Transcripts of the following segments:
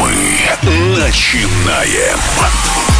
Мы начинаем.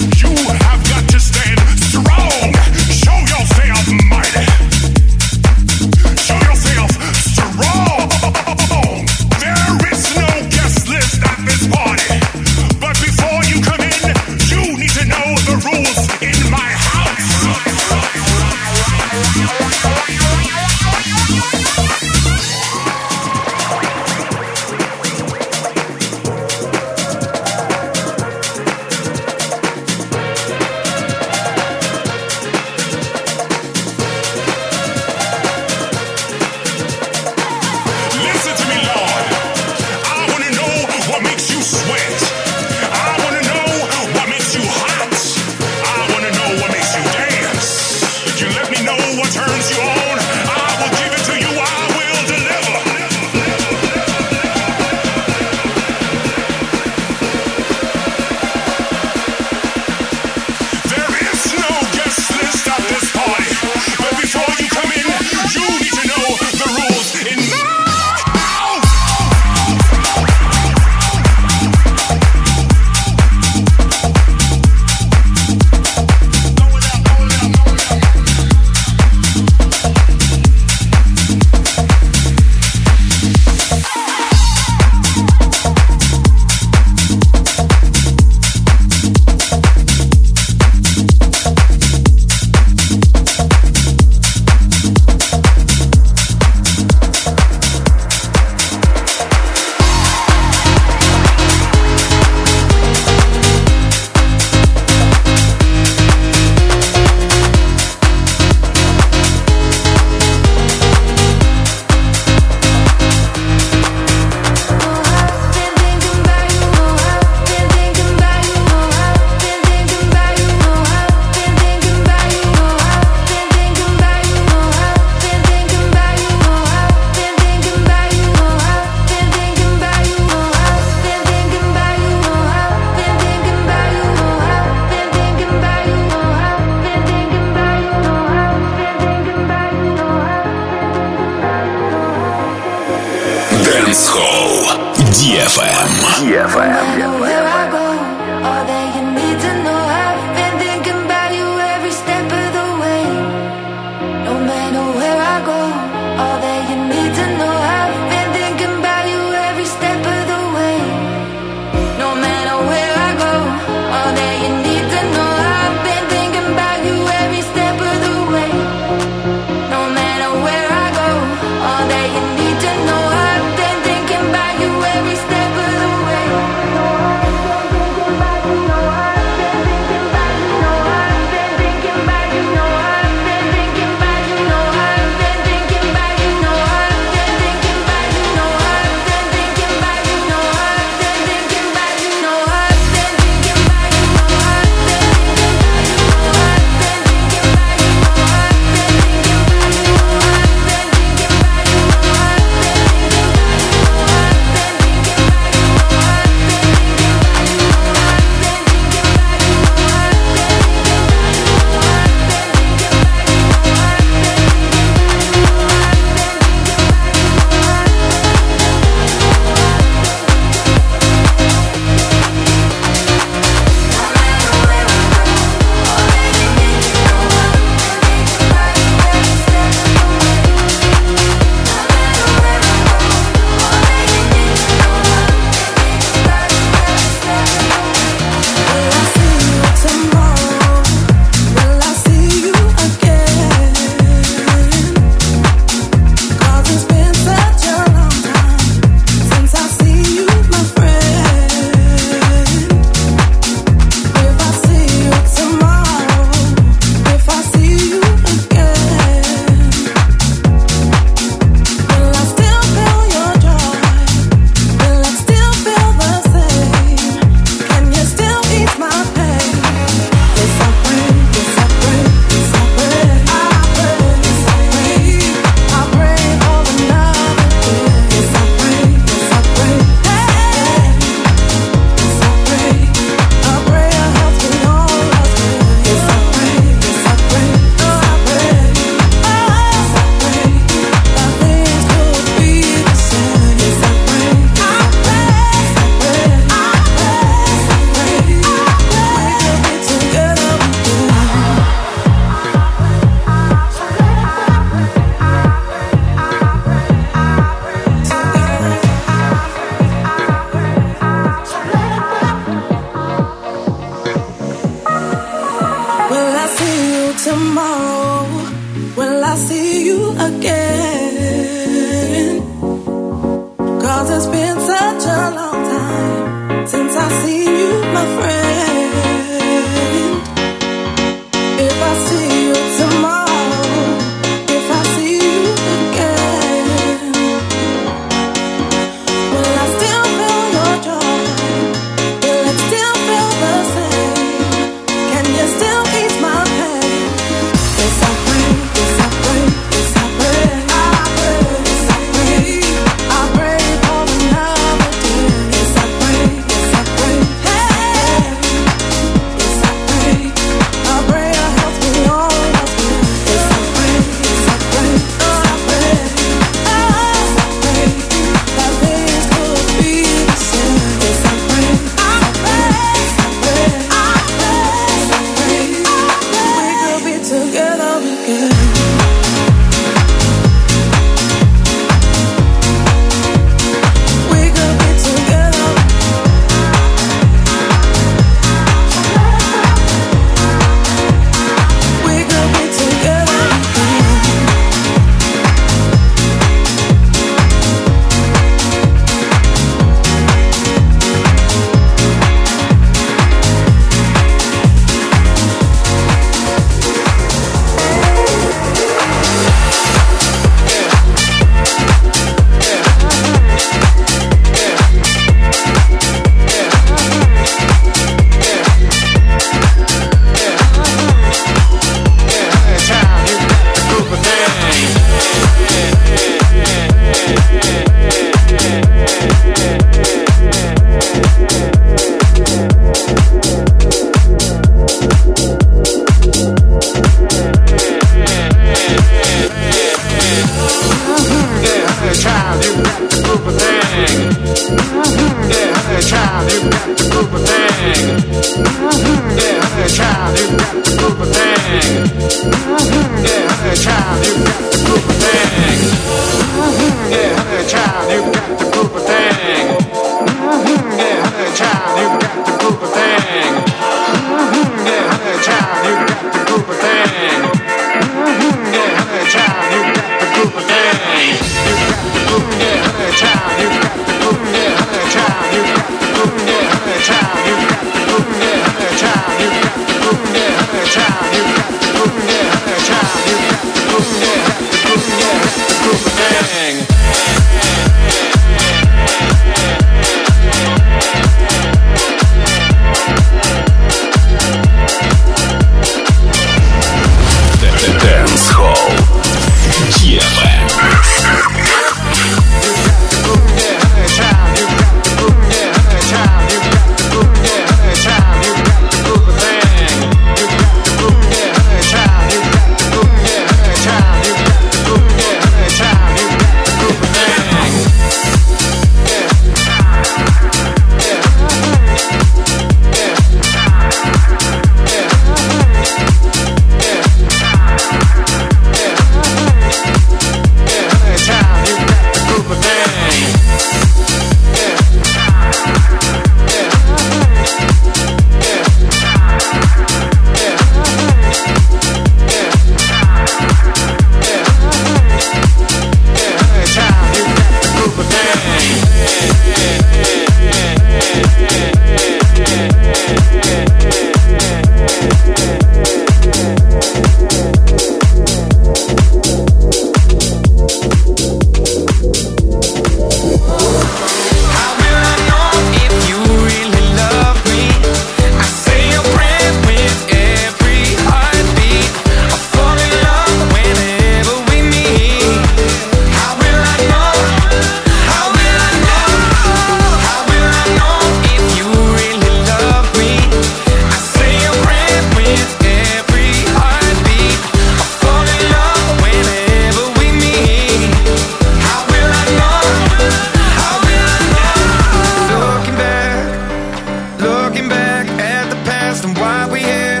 looking back at the past and why we here.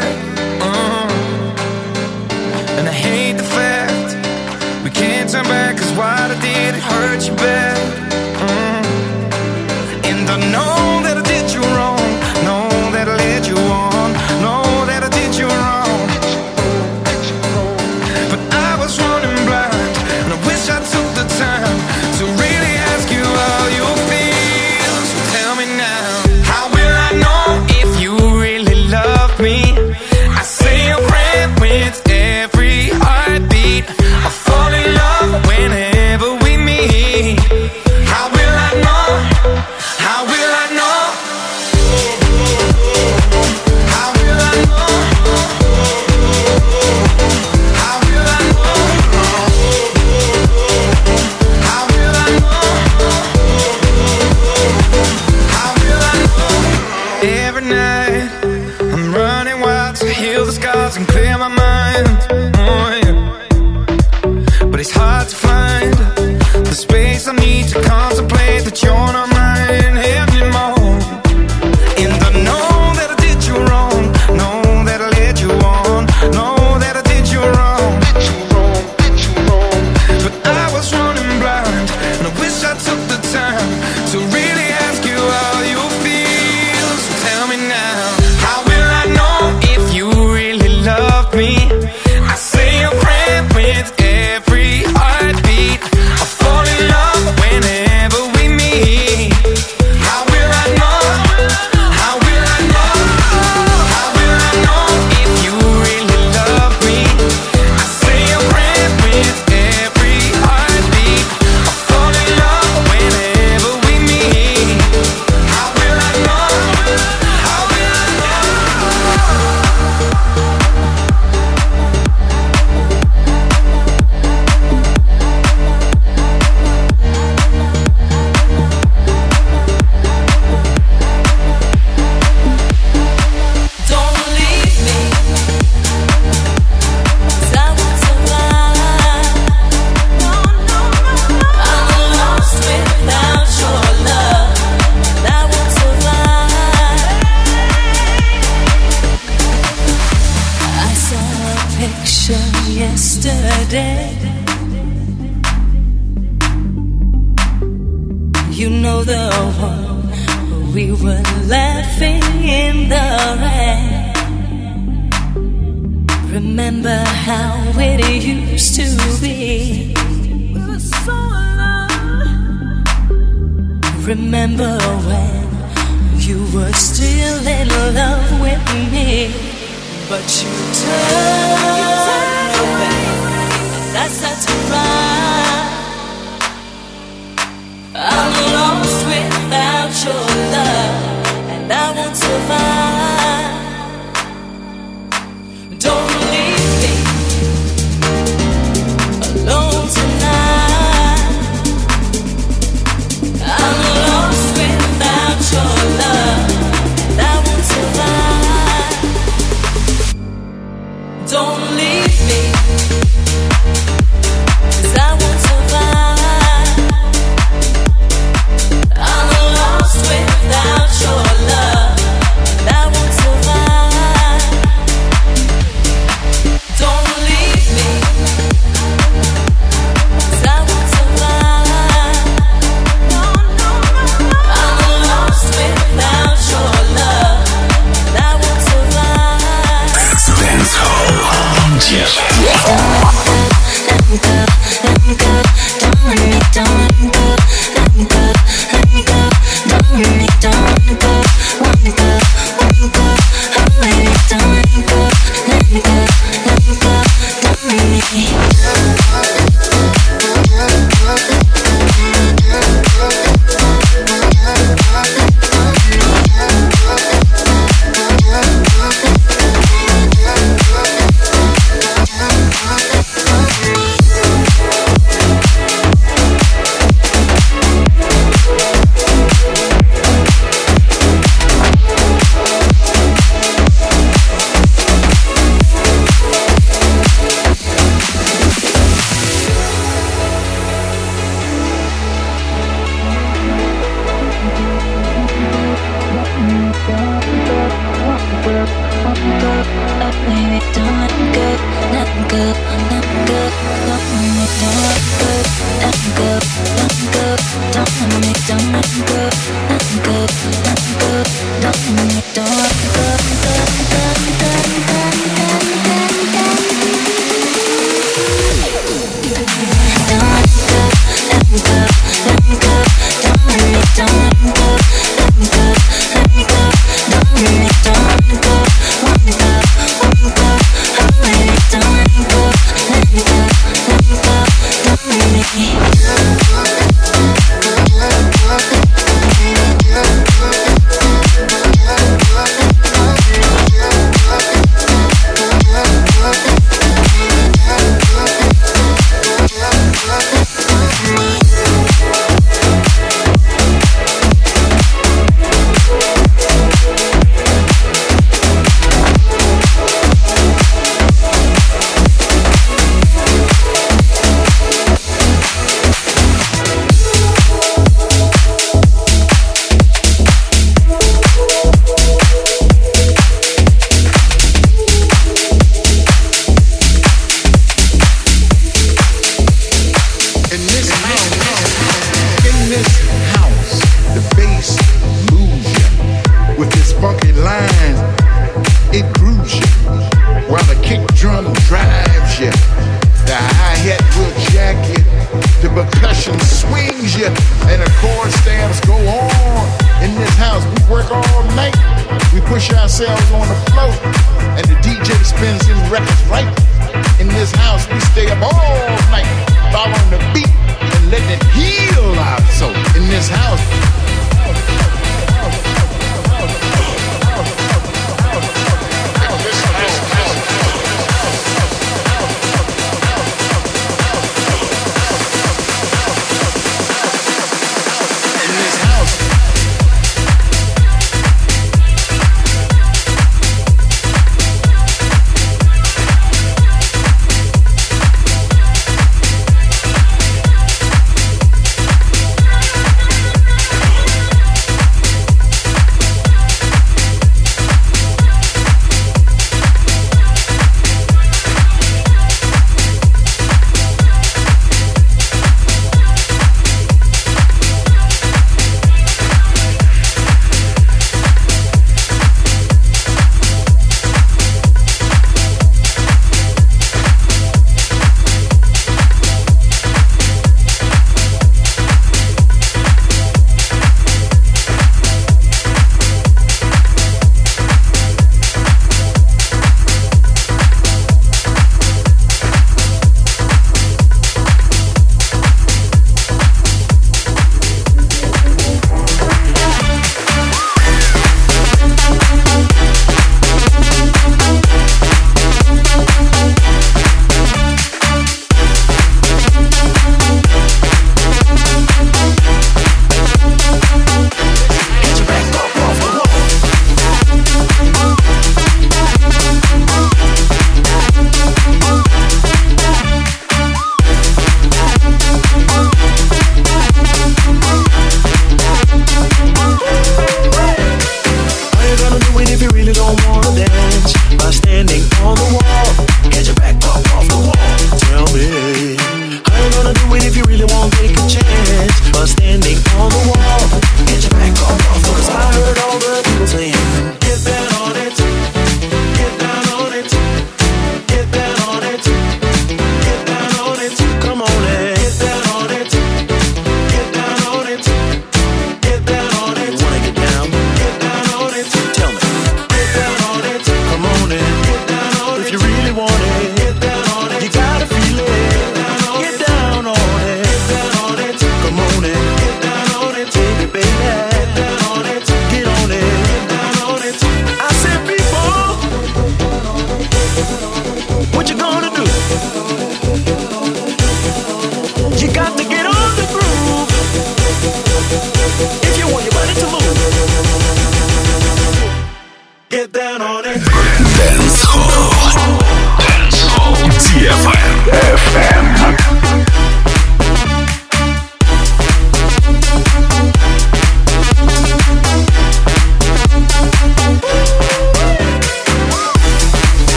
Uh-huh. And I hate the fact we can't turn back, cause what I did, it hurt you bad.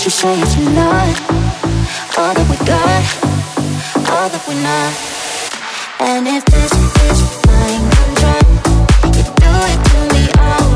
what you say it's not all that we got, all that we're not. And if this is mind you do it to me all.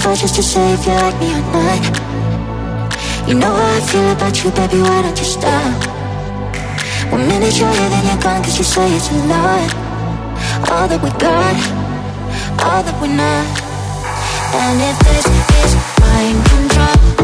fight just to say if you like me or not You know how I feel about you, baby, why don't you stop? One minute you're here, then you're gone, cause you say it's a lot All that we got, all that we're not. And if this is mind control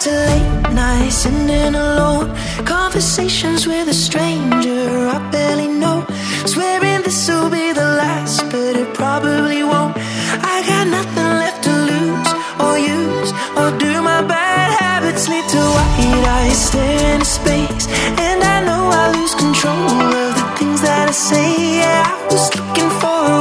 to late nights sitting alone. Conversations with a stranger I barely know. Swearing this will be the last, but it probably won't. I got nothing left to lose or use, or do my bad habits lead to white eyes staring into space? And I know I lose control of the things that I say. Yeah, I was looking for.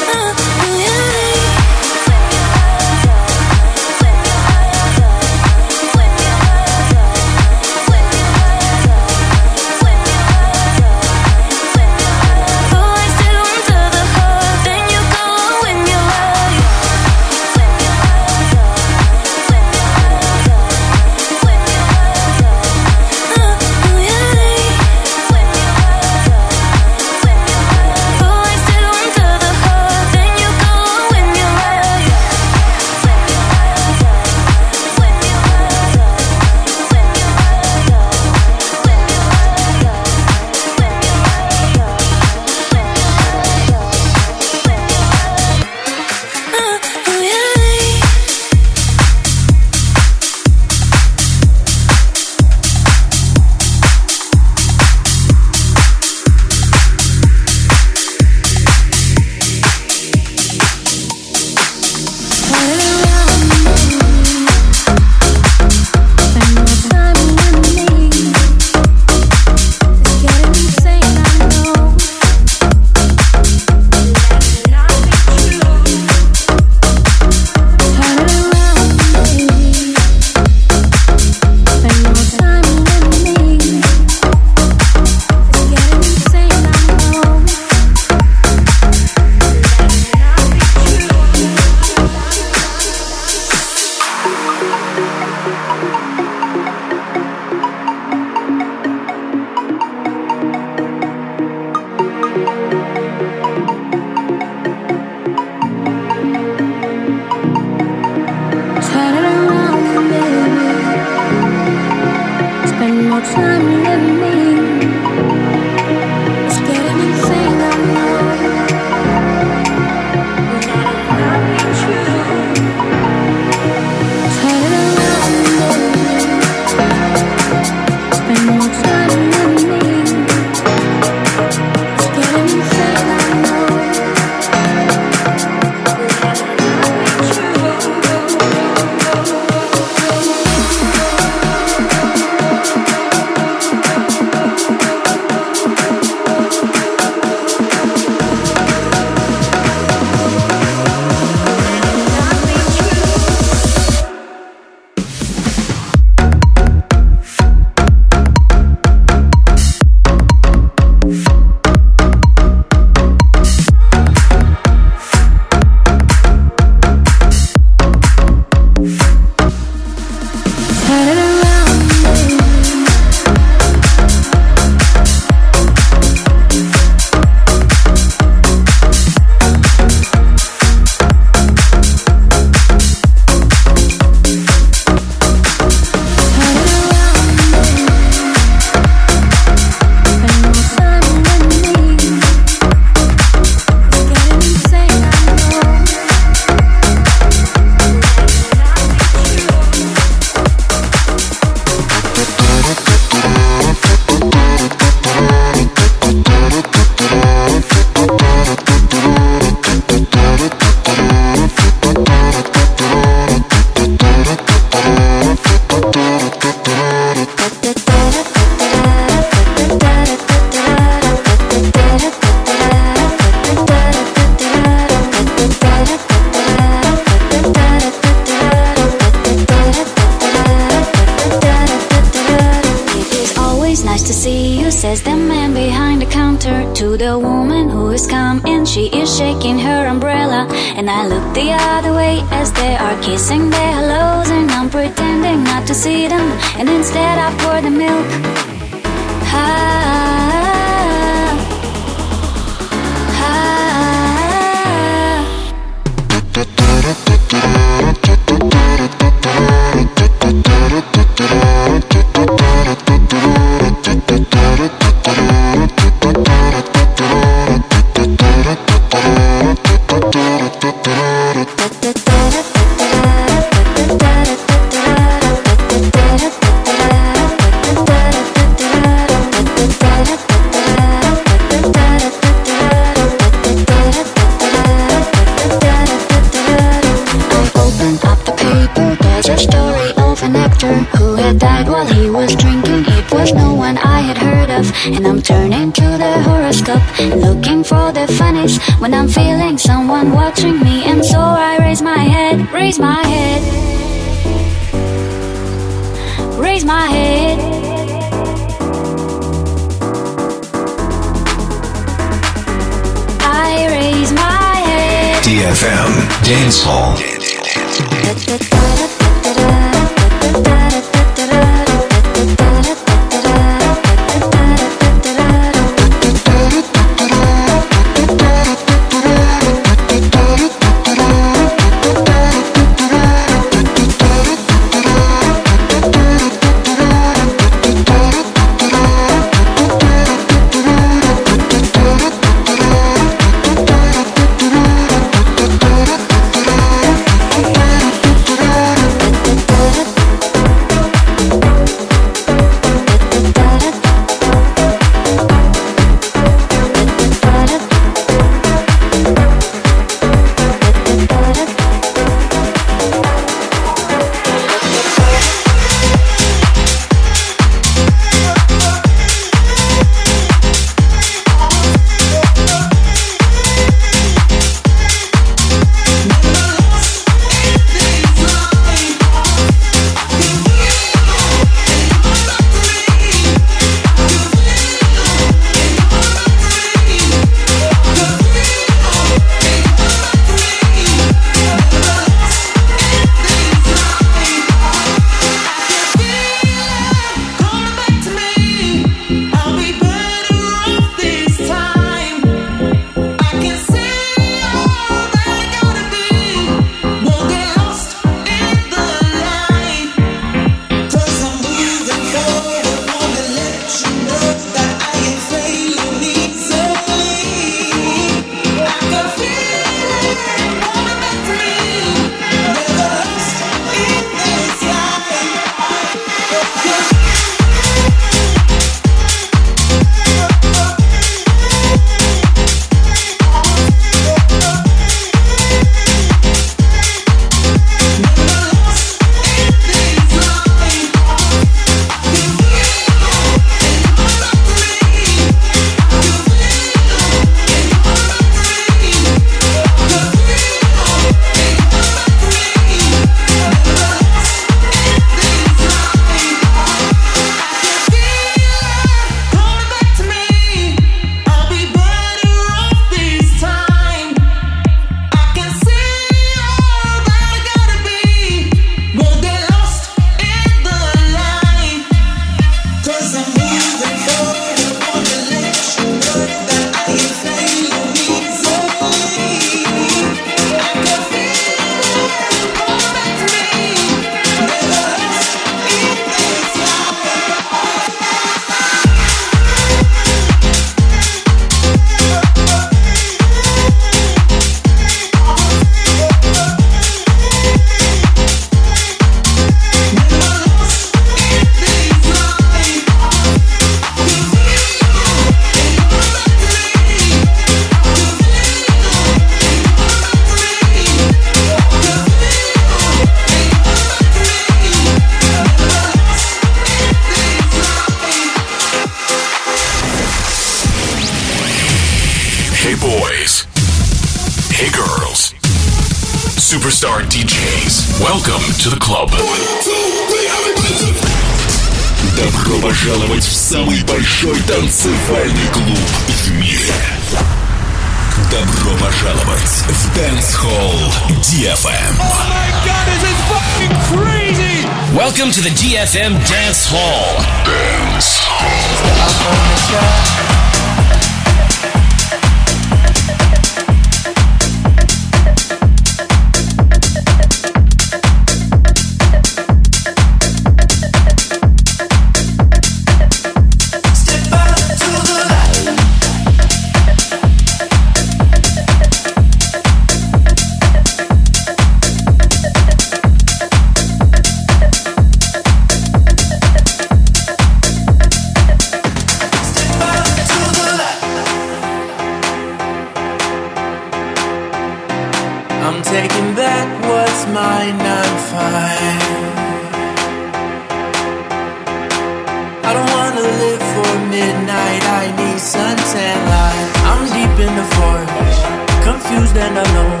Midnight, I need suntan light. I'm deep in the forest, confused and alone.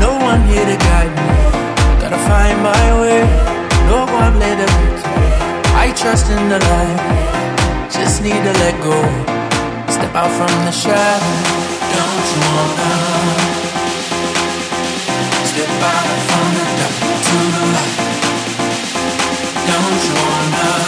No one here to guide me. Gotta find my way. No one later. I trust in the light. Just need to let go. Step out from the shadow. Don't you wanna step out from the dark to the light? Don't you wanna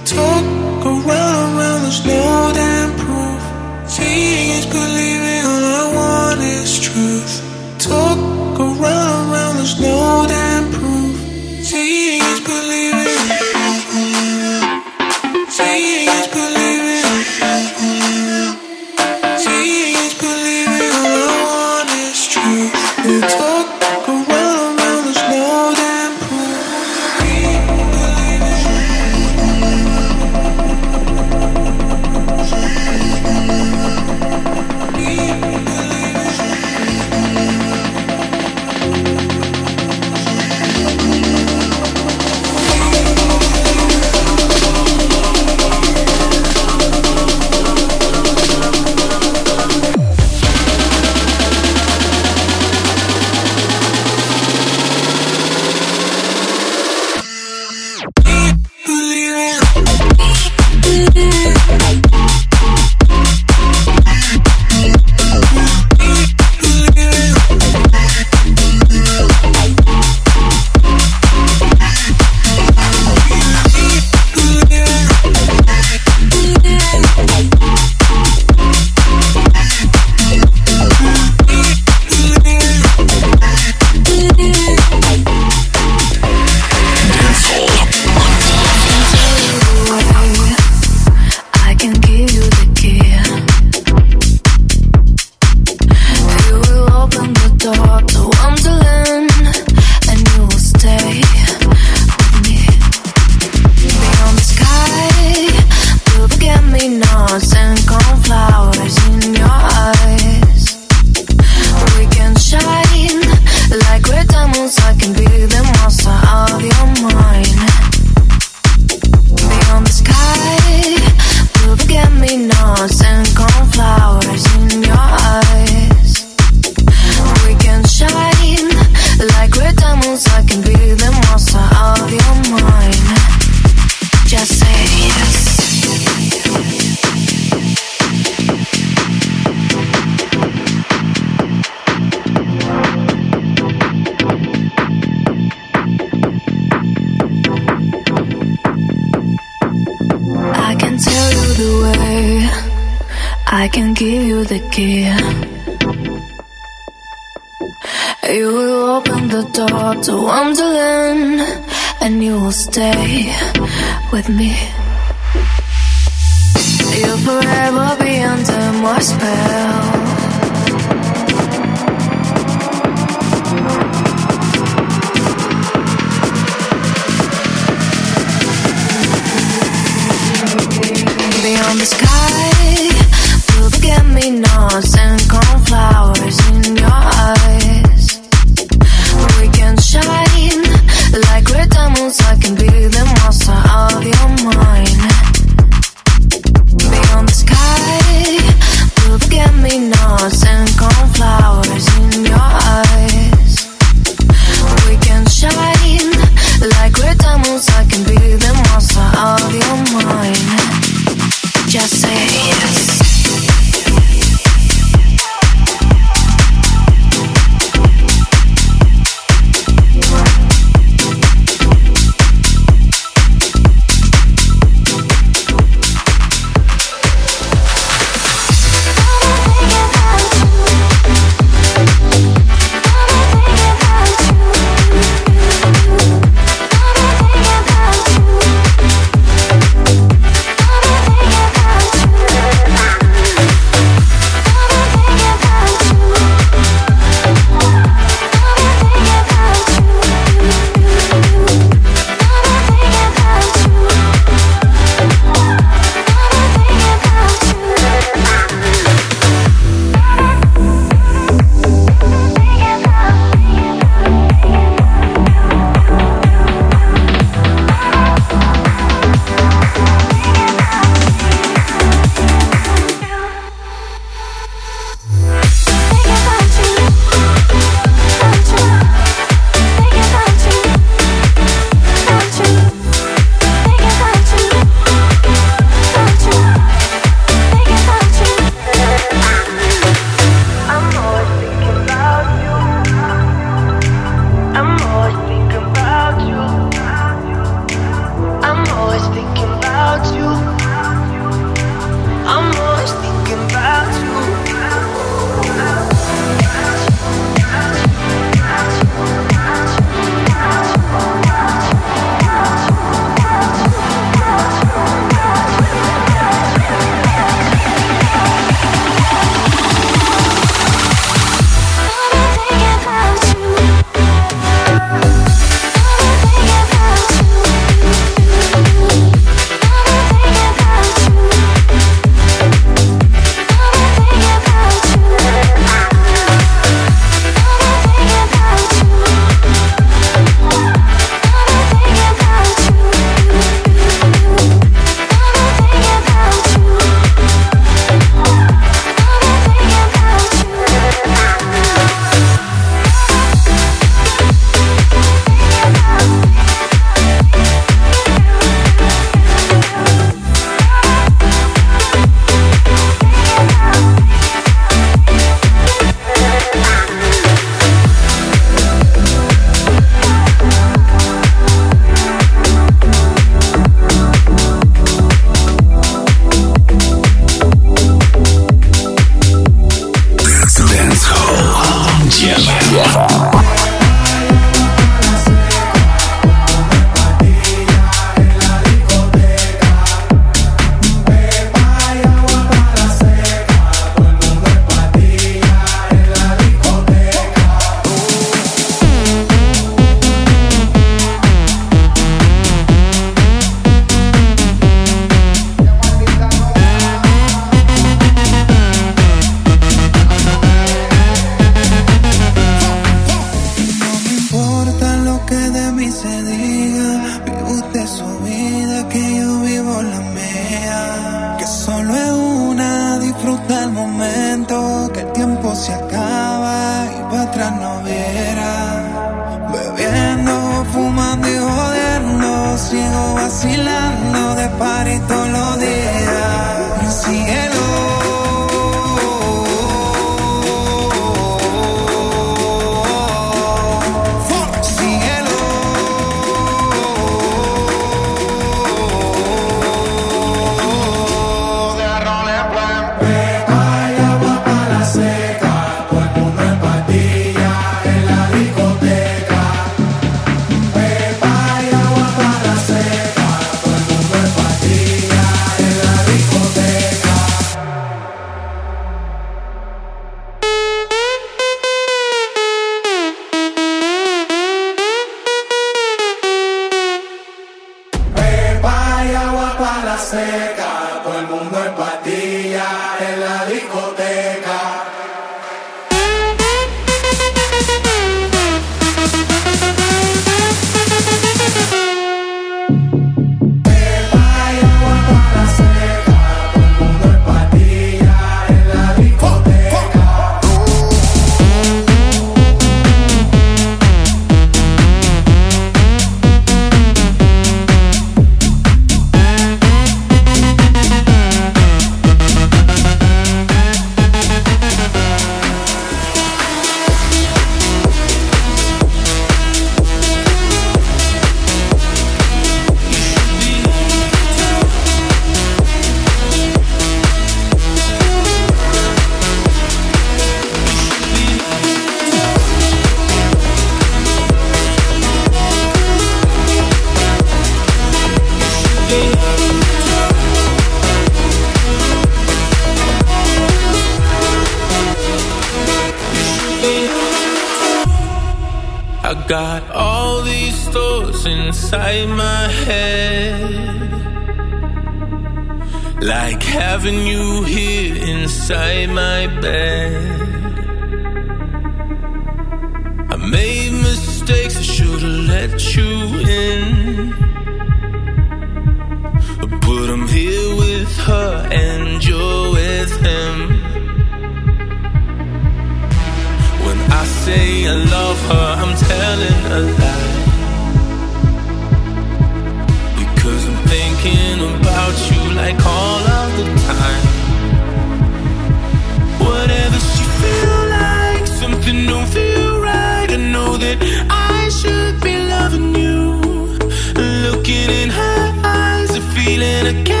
feeling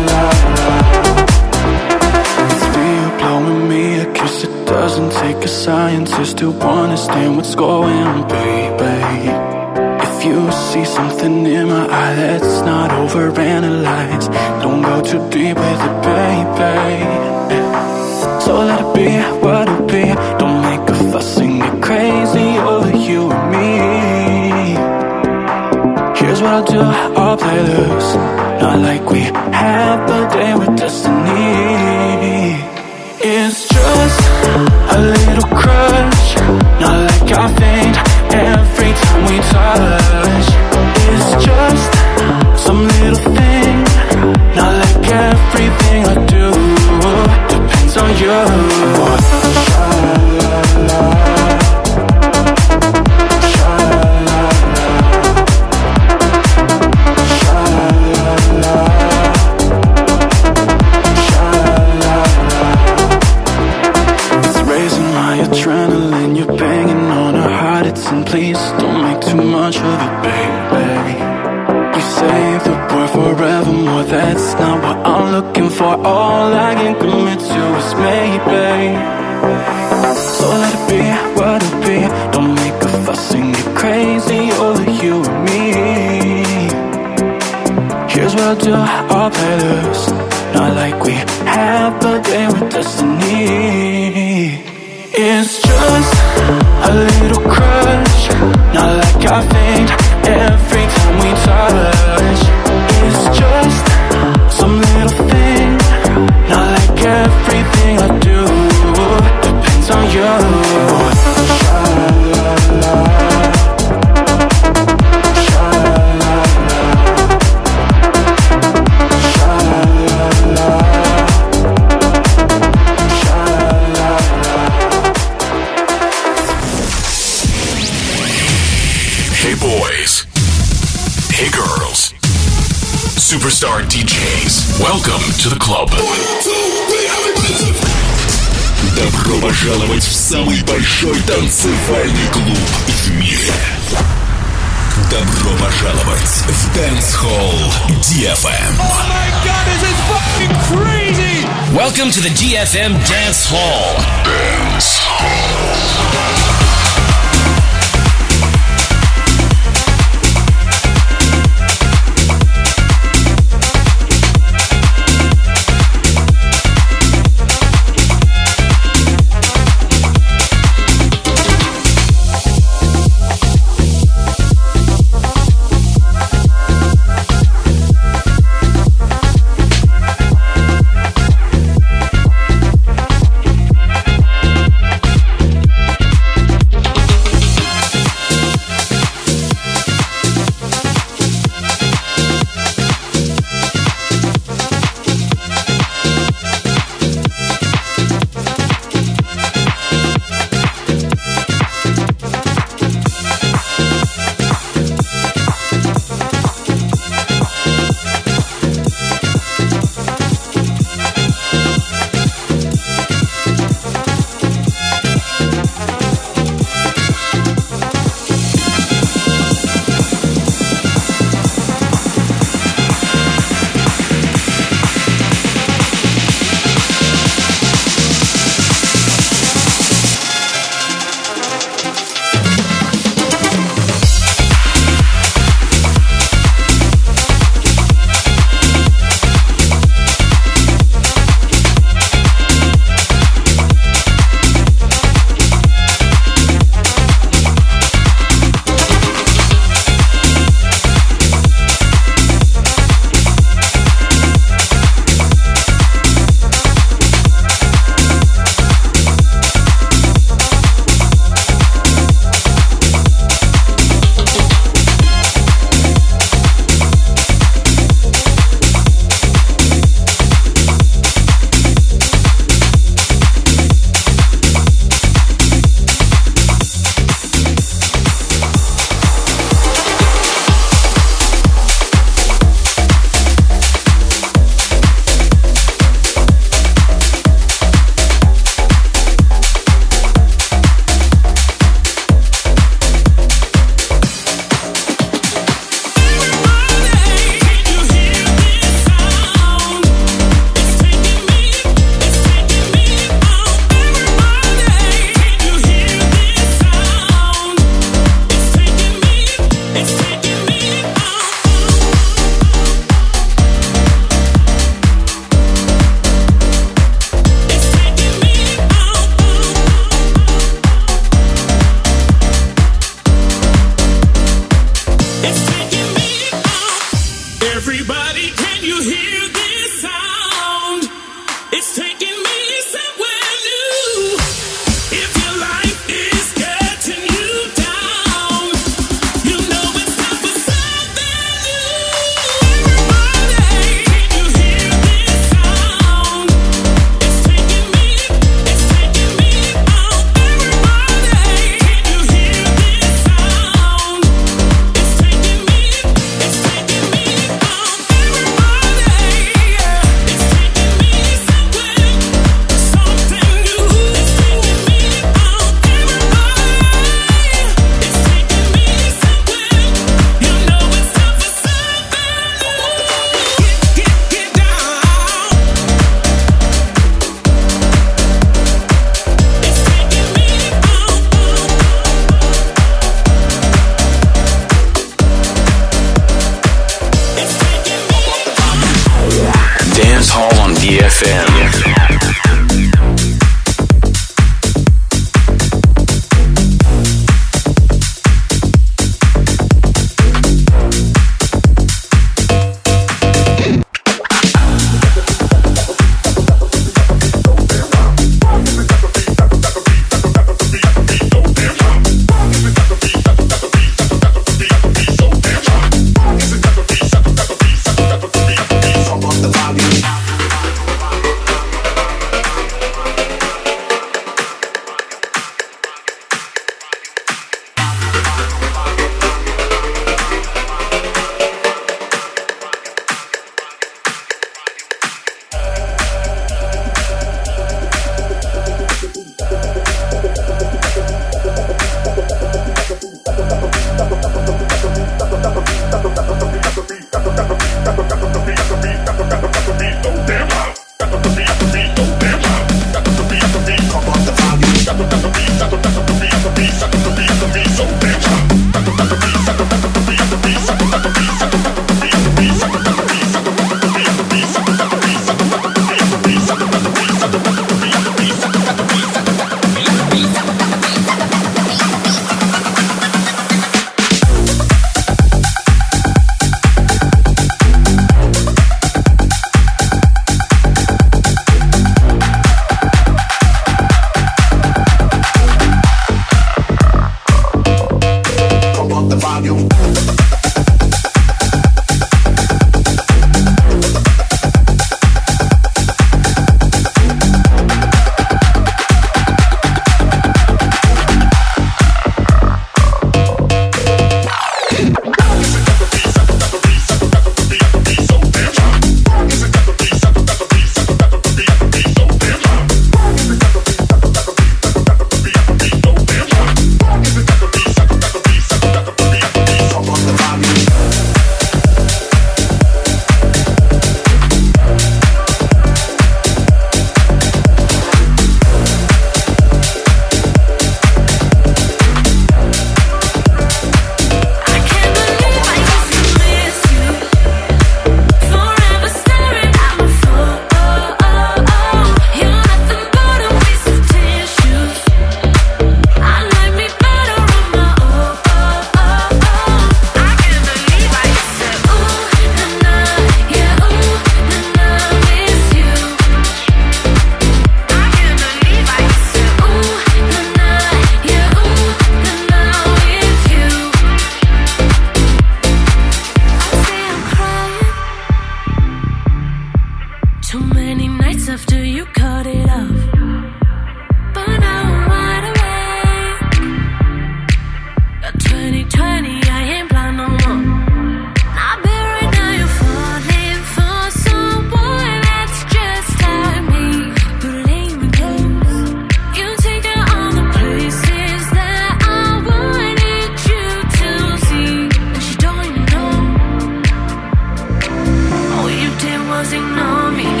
nome.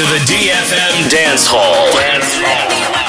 To the DFM Dance Hall. Dance Hall.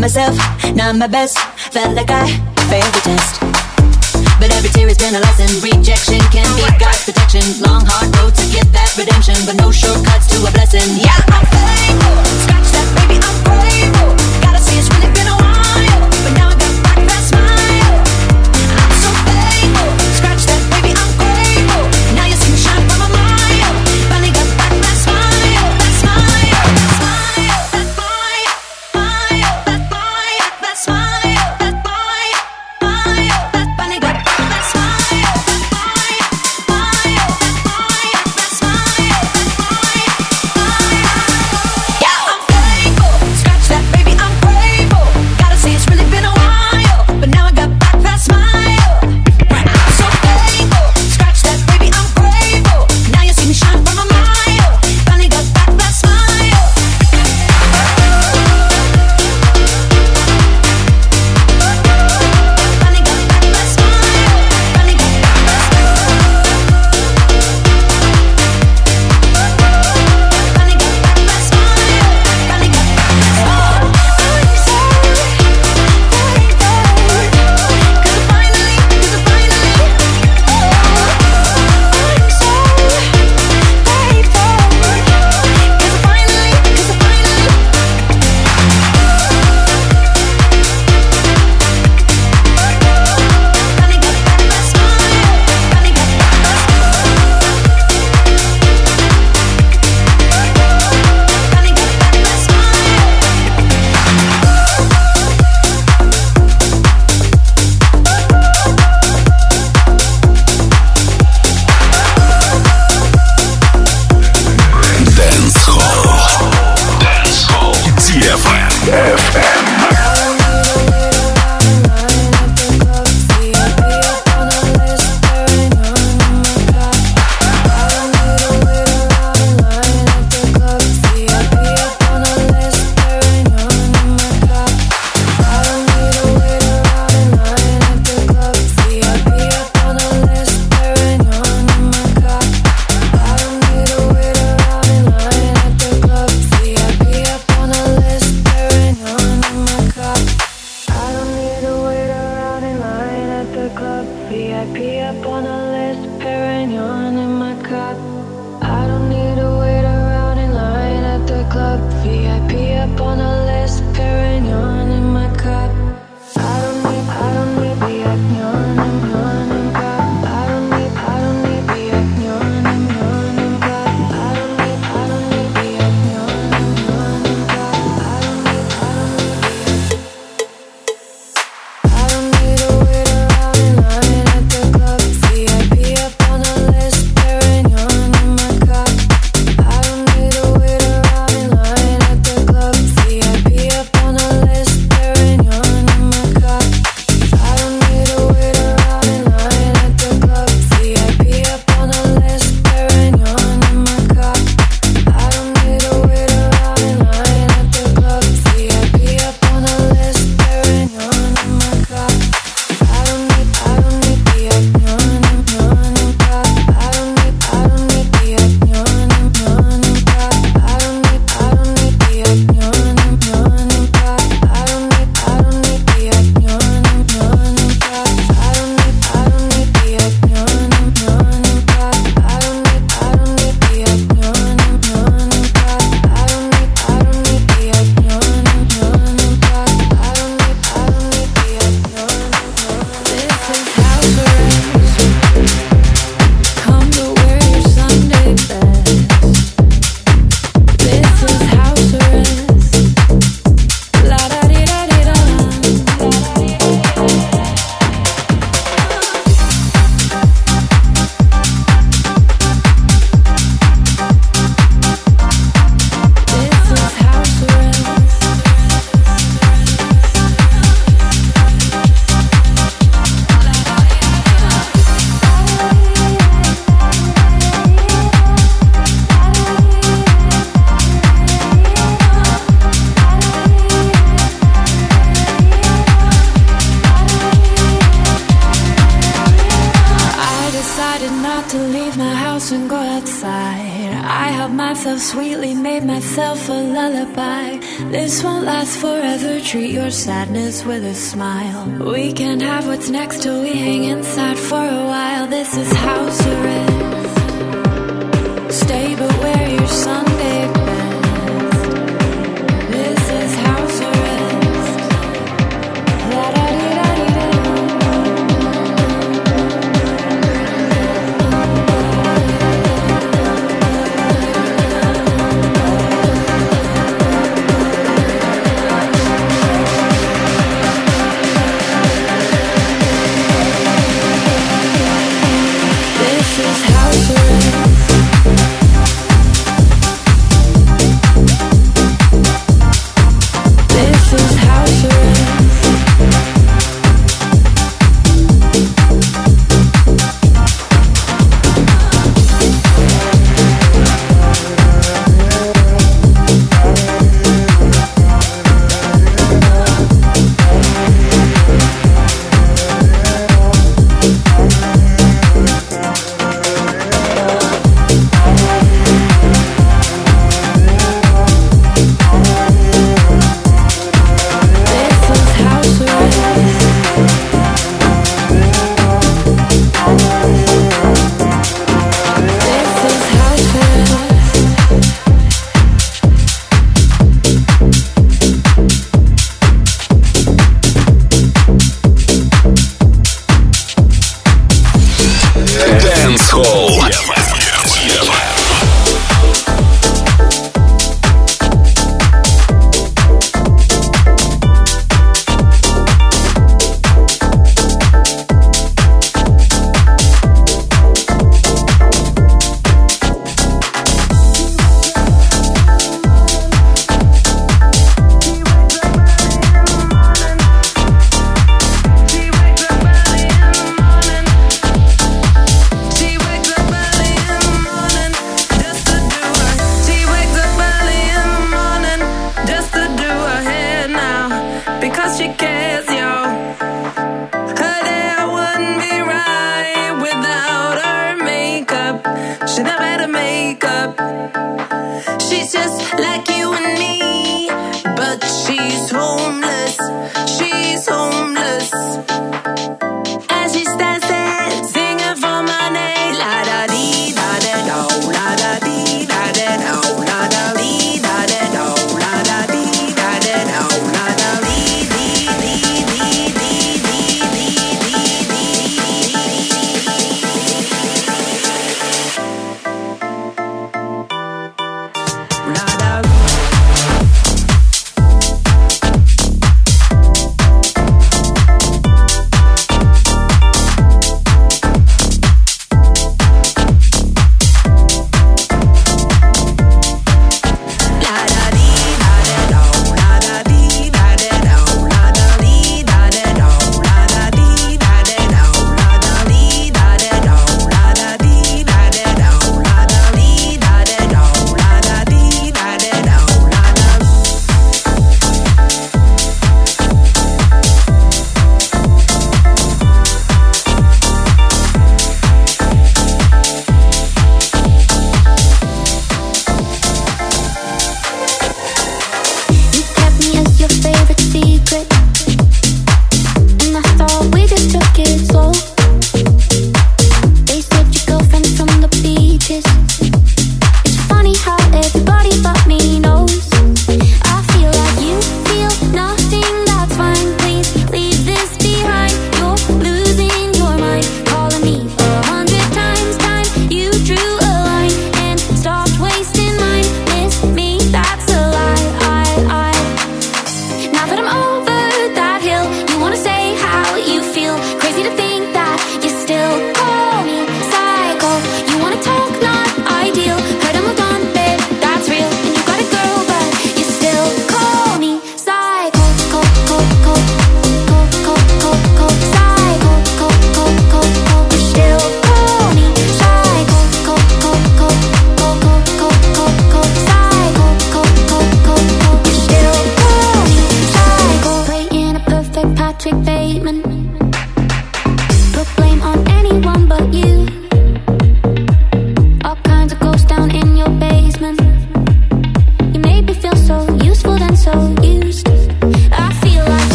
Myself, not my best. Felt like I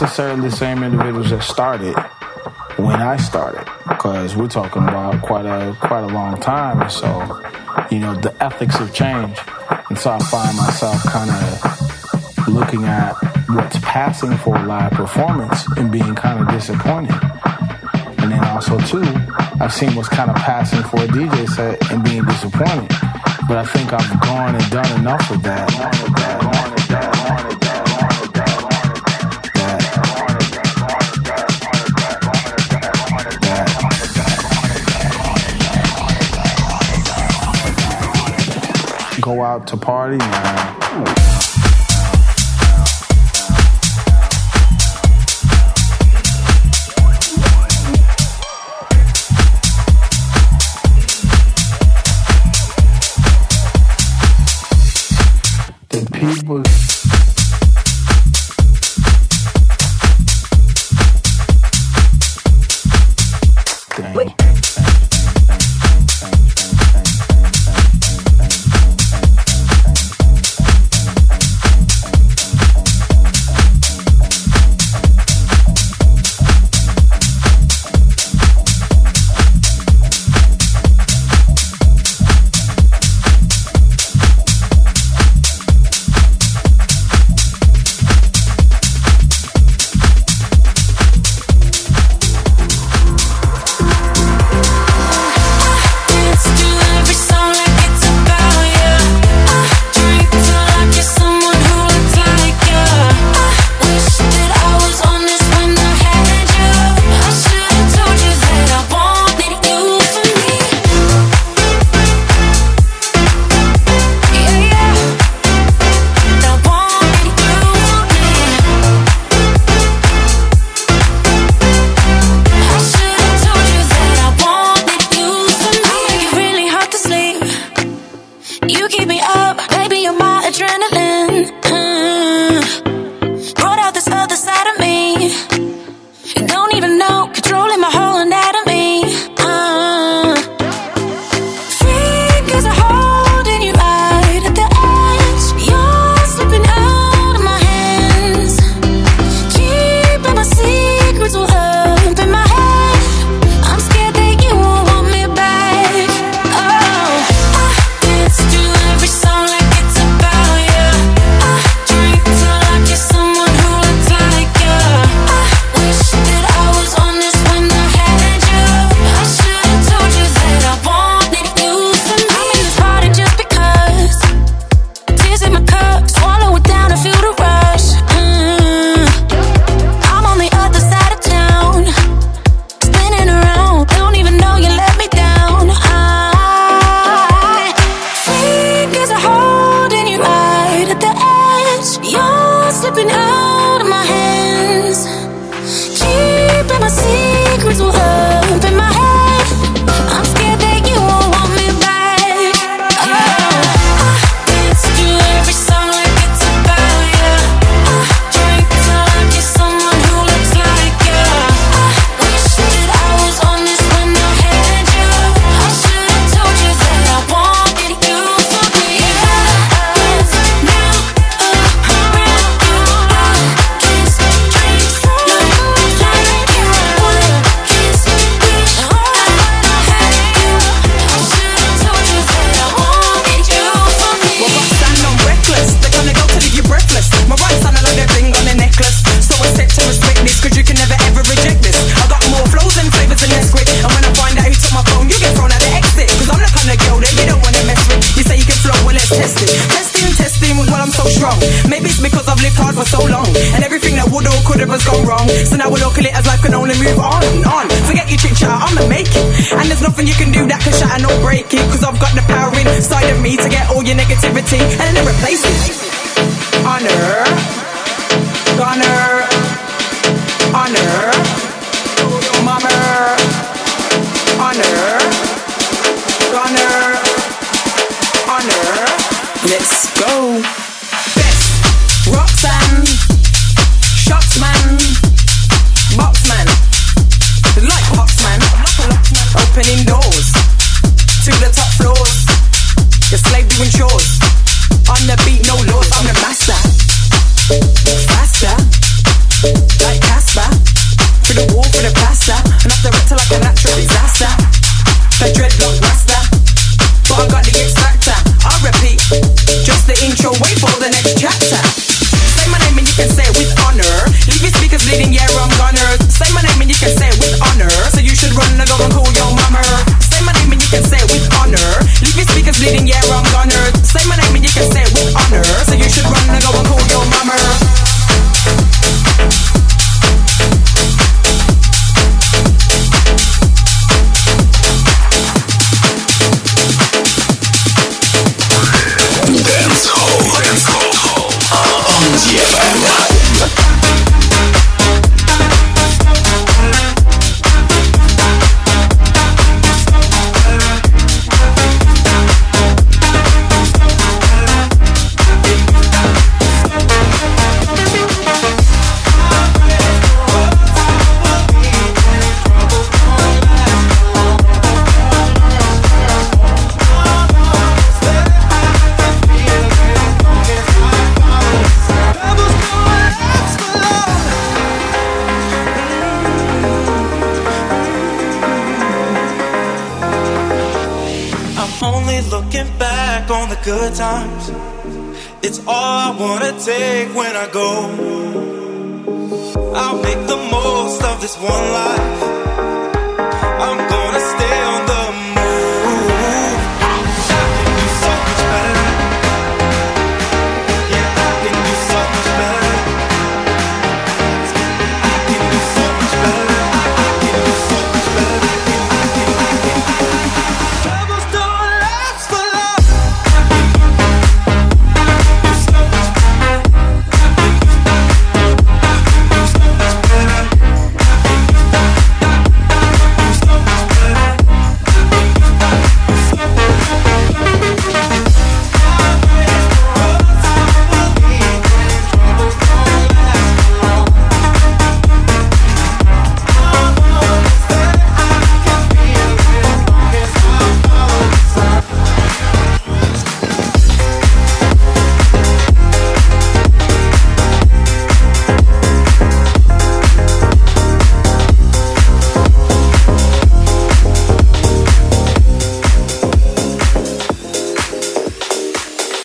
necessarily the same individuals that started when I started, because we're talking about quite a quite a long time. So, you know, the ethics have changed, and so I find myself kind of looking at what's passing for a live performance and being kind of disappointed. And then also too, I've seen what's kind of passing for a DJ set and being disappointed. But I think I've gone and done enough of that. Enough of that. to party.